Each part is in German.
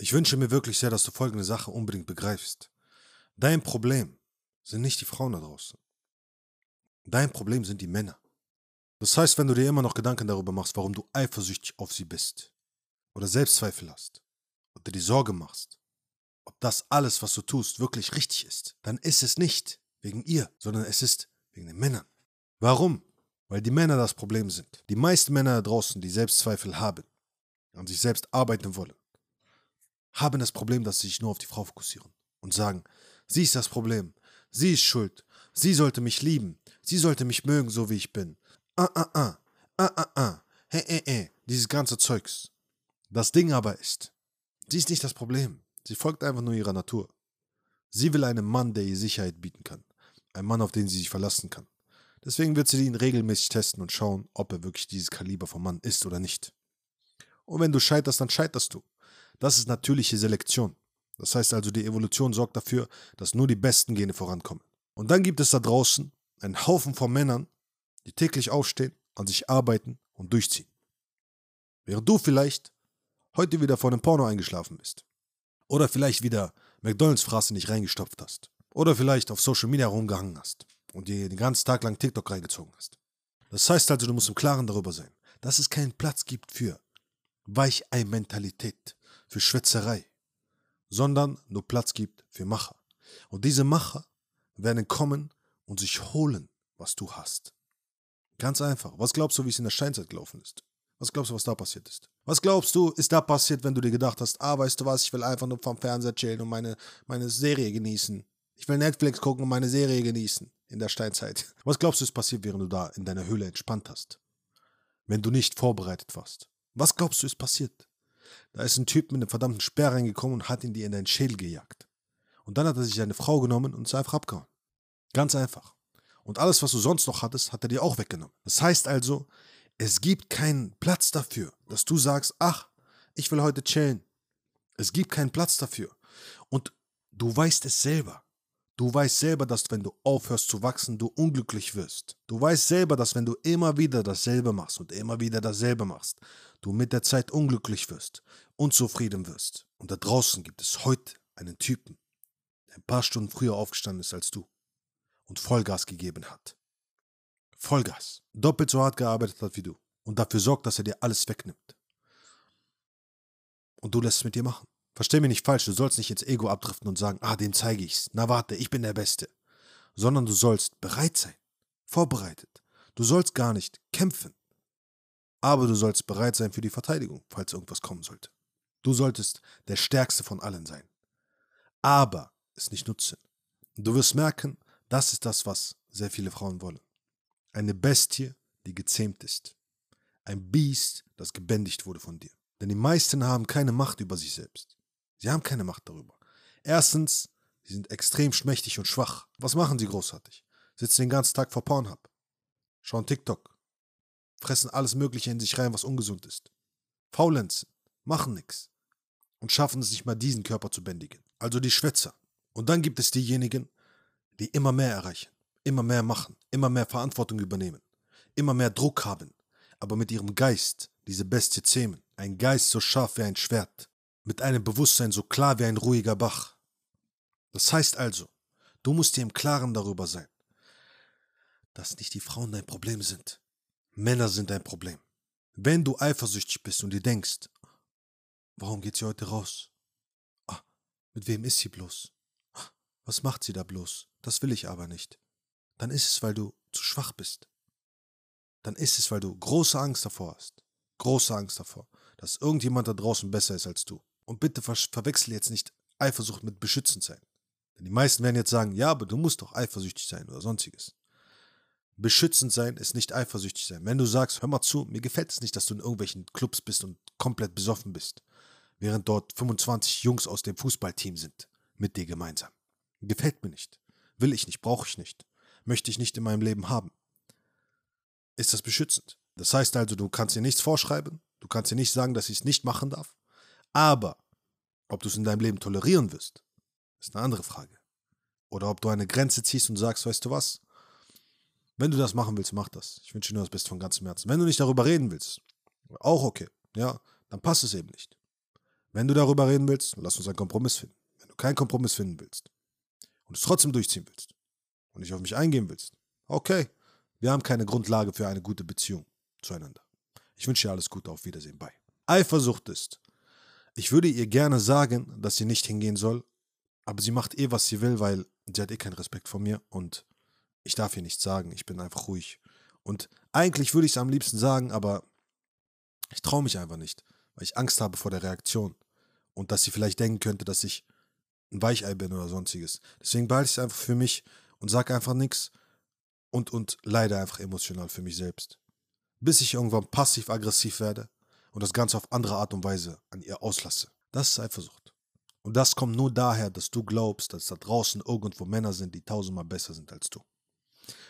Ich wünsche mir wirklich sehr, dass du folgende Sache unbedingt begreifst. Dein Problem sind nicht die Frauen da draußen. Dein Problem sind die Männer. Das heißt, wenn du dir immer noch Gedanken darüber machst, warum du eifersüchtig auf sie bist, oder Selbstzweifel hast, oder dir Sorge machst, ob das alles, was du tust, wirklich richtig ist, dann ist es nicht wegen ihr, sondern es ist wegen den Männern. Warum? Weil die Männer das Problem sind. Die meisten Männer da draußen, die Selbstzweifel haben, an sich selbst arbeiten wollen, haben das Problem, dass sie sich nur auf die Frau fokussieren und sagen, sie ist das Problem, sie ist schuld, sie sollte mich lieben, sie sollte mich mögen, so wie ich bin. Ah, ah, ah, ah, ah, ah, hey, hey, hey, dieses ganze Zeugs. Das Ding aber ist, sie ist nicht das Problem. Sie folgt einfach nur ihrer Natur. Sie will einen Mann, der ihr Sicherheit bieten kann. Ein Mann, auf den sie sich verlassen kann. Deswegen wird sie ihn regelmäßig testen und schauen, ob er wirklich dieses Kaliber vom Mann ist oder nicht. Und wenn du scheiterst, dann scheiterst du. Das ist natürliche Selektion. Das heißt also, die Evolution sorgt dafür, dass nur die besten Gene vorankommen. Und dann gibt es da draußen einen Haufen von Männern, die täglich aufstehen, an sich arbeiten und durchziehen. Während du vielleicht heute wieder vor einem Porno eingeschlafen bist. Oder vielleicht wieder McDonalds-Fraße nicht reingestopft hast. Oder vielleicht auf Social Media rumgehangen hast und dir den ganzen Tag lang TikTok reingezogen hast. Das heißt also, du musst im Klaren darüber sein, dass es keinen Platz gibt für Weichei-Mentalität, für Schwätzerei, sondern nur Platz gibt für Macher. Und diese Macher werden kommen und sich holen, was du hast. Ganz einfach. Was glaubst du, wie es in der Steinzeit gelaufen ist? Was glaubst du, was da passiert ist? Was glaubst du, ist da passiert, wenn du dir gedacht hast, ah, weißt du was, ich will einfach nur vom Fernseher chillen und meine, meine Serie genießen. Ich will Netflix gucken und meine Serie genießen in der Steinzeit. Was glaubst du, ist passiert, während du da in deiner Höhle entspannt hast? Wenn du nicht vorbereitet warst. Was glaubst du, ist passiert? Da ist ein Typ mit einem verdammten Speer reingekommen und hat ihn dir in deinen Schädel gejagt. Und dann hat er sich seine Frau genommen und sie einfach abgehauen. Ganz einfach. Und alles, was du sonst noch hattest, hat er dir auch weggenommen. Das heißt also, es gibt keinen Platz dafür, dass du sagst, ach, ich will heute chillen. Es gibt keinen Platz dafür. Und du weißt es selber. Du weißt selber, dass wenn du aufhörst zu wachsen, du unglücklich wirst. Du weißt selber, dass wenn du immer wieder dasselbe machst und immer wieder dasselbe machst, du mit der Zeit unglücklich wirst, unzufrieden wirst. Und da draußen gibt es heute einen Typen, der ein paar Stunden früher aufgestanden ist als du und Vollgas gegeben hat. Vollgas. Doppelt so hart gearbeitet hat wie du. Und dafür sorgt, dass er dir alles wegnimmt. Und du lässt es mit dir machen. Versteh mich nicht falsch, du sollst nicht ins Ego abdriften und sagen, ah, dem zeige ich's. Na warte, ich bin der Beste. Sondern du sollst bereit sein. Vorbereitet. Du sollst gar nicht kämpfen. Aber du sollst bereit sein für die Verteidigung, falls irgendwas kommen sollte. Du solltest der Stärkste von allen sein. Aber es nicht nutzen. Du wirst merken, das ist das, was sehr viele Frauen wollen. Eine Bestie, die gezähmt ist. Ein Biest, das gebändigt wurde von dir. Denn die meisten haben keine Macht über sich selbst. Sie haben keine Macht darüber. Erstens, sie sind extrem schmächtig und schwach. Was machen sie großartig? Sitzen den ganzen Tag vor Pornhub. Schauen TikTok. Fressen alles Mögliche in sich rein, was ungesund ist. Faulenzen. Machen nichts. Und schaffen es nicht mal, diesen Körper zu bändigen. Also die Schwätzer. Und dann gibt es diejenigen, die immer mehr erreichen, immer mehr machen, immer mehr Verantwortung übernehmen, immer mehr Druck haben, aber mit ihrem Geist diese Bestie zähmen. Ein Geist so scharf wie ein Schwert, mit einem Bewusstsein so klar wie ein ruhiger Bach. Das heißt also, du musst dir im Klaren darüber sein, dass nicht die Frauen dein Problem sind. Männer sind dein Problem. Wenn du eifersüchtig bist und dir denkst, warum geht sie heute raus? Ah, mit wem ist sie bloß? Ah, was macht sie da bloß? Das will ich aber nicht. Dann ist es, weil du zu schwach bist. Dann ist es, weil du große Angst davor hast. Große Angst davor, dass irgendjemand da draußen besser ist als du. Und bitte ver verwechsel jetzt nicht Eifersucht mit beschützend sein. Denn die meisten werden jetzt sagen, ja, aber du musst doch eifersüchtig sein oder sonstiges. Beschützend sein ist nicht eifersüchtig sein. Wenn du sagst, hör mal zu, mir gefällt es nicht, dass du in irgendwelchen Clubs bist und komplett besoffen bist, während dort 25 Jungs aus dem Fußballteam sind, mit dir gemeinsam. Gefällt mir nicht. Will ich nicht, brauche ich nicht. Möchte ich nicht in meinem Leben haben. Ist das beschützend? Das heißt also, du kannst dir nichts vorschreiben, du kannst dir nicht sagen, dass ich es nicht machen darf. Aber ob du es in deinem Leben tolerieren wirst, ist eine andere Frage. Oder ob du eine Grenze ziehst und sagst, weißt du was? Wenn du das machen willst, mach das. Ich wünsche dir nur das Beste von ganzem Herzen. Wenn du nicht darüber reden willst, auch okay, ja, dann passt es eben nicht. Wenn du darüber reden willst, lass uns einen Kompromiss finden. Wenn du keinen Kompromiss finden willst und es trotzdem durchziehen willst und nicht auf mich eingehen willst, okay, wir haben keine Grundlage für eine gute Beziehung zueinander. Ich wünsche dir alles Gute, auf Wiedersehen, bye. Eifersucht ist, ich würde ihr gerne sagen, dass sie nicht hingehen soll, aber sie macht eh, was sie will, weil sie hat eh keinen Respekt vor mir und ich darf ihr nichts sagen, ich bin einfach ruhig. Und eigentlich würde ich es am liebsten sagen, aber ich traue mich einfach nicht, weil ich Angst habe vor der Reaktion und dass sie vielleicht denken könnte, dass ich ein Weichei bin oder sonstiges. Deswegen behalte ich es einfach für mich und sage einfach nichts und, und leide einfach emotional für mich selbst. Bis ich irgendwann passiv-aggressiv werde und das Ganze auf andere Art und Weise an ihr auslasse. Das ist Eifersucht. Und das kommt nur daher, dass du glaubst, dass da draußen irgendwo Männer sind, die tausendmal besser sind als du.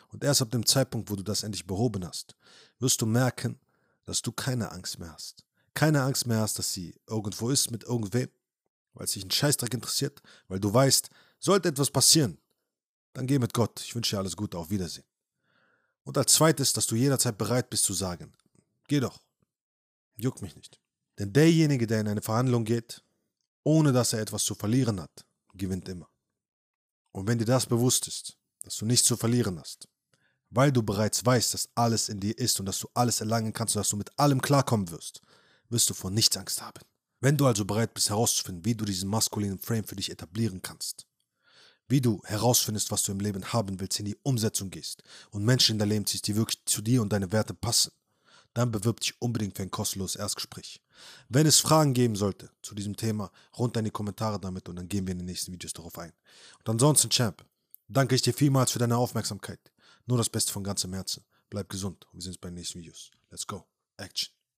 Und erst ab dem Zeitpunkt, wo du das endlich behoben hast, wirst du merken, dass du keine Angst mehr hast. Keine Angst mehr hast, dass sie irgendwo ist mit irgendwem, weil es dich einen Scheißdreck interessiert, weil du weißt, sollte etwas passieren, dann geh mit Gott. Ich wünsche dir alles Gute, auf Wiedersehen. Und als zweites, dass du jederzeit bereit bist zu sagen, geh doch. Juckt mich nicht. Denn derjenige, der in eine Verhandlung geht, ohne dass er etwas zu verlieren hat, gewinnt immer. Und wenn dir das bewusst ist, dass du nichts zu verlieren hast, weil du bereits weißt, dass alles in dir ist und dass du alles erlangen kannst und dass du mit allem klarkommen wirst, wirst du vor nichts Angst haben. Wenn du also bereit bist herauszufinden, wie du diesen maskulinen Frame für dich etablieren kannst, wie du herausfindest, was du im Leben haben willst, in die Umsetzung gehst und Menschen in dein Leben ziehst, die wirklich zu dir und deine Werte passen, dann bewirb dich unbedingt für ein kostenloses Erstgespräch. Wenn es Fragen geben sollte zu diesem Thema, runter in die Kommentare damit und dann gehen wir in den nächsten Videos darauf ein. Und ansonsten, Champ, danke ich dir vielmals für deine Aufmerksamkeit. Nur das Beste von ganzem Herzen. Bleib gesund und wir sehen uns bei den nächsten Videos. Let's go. Action.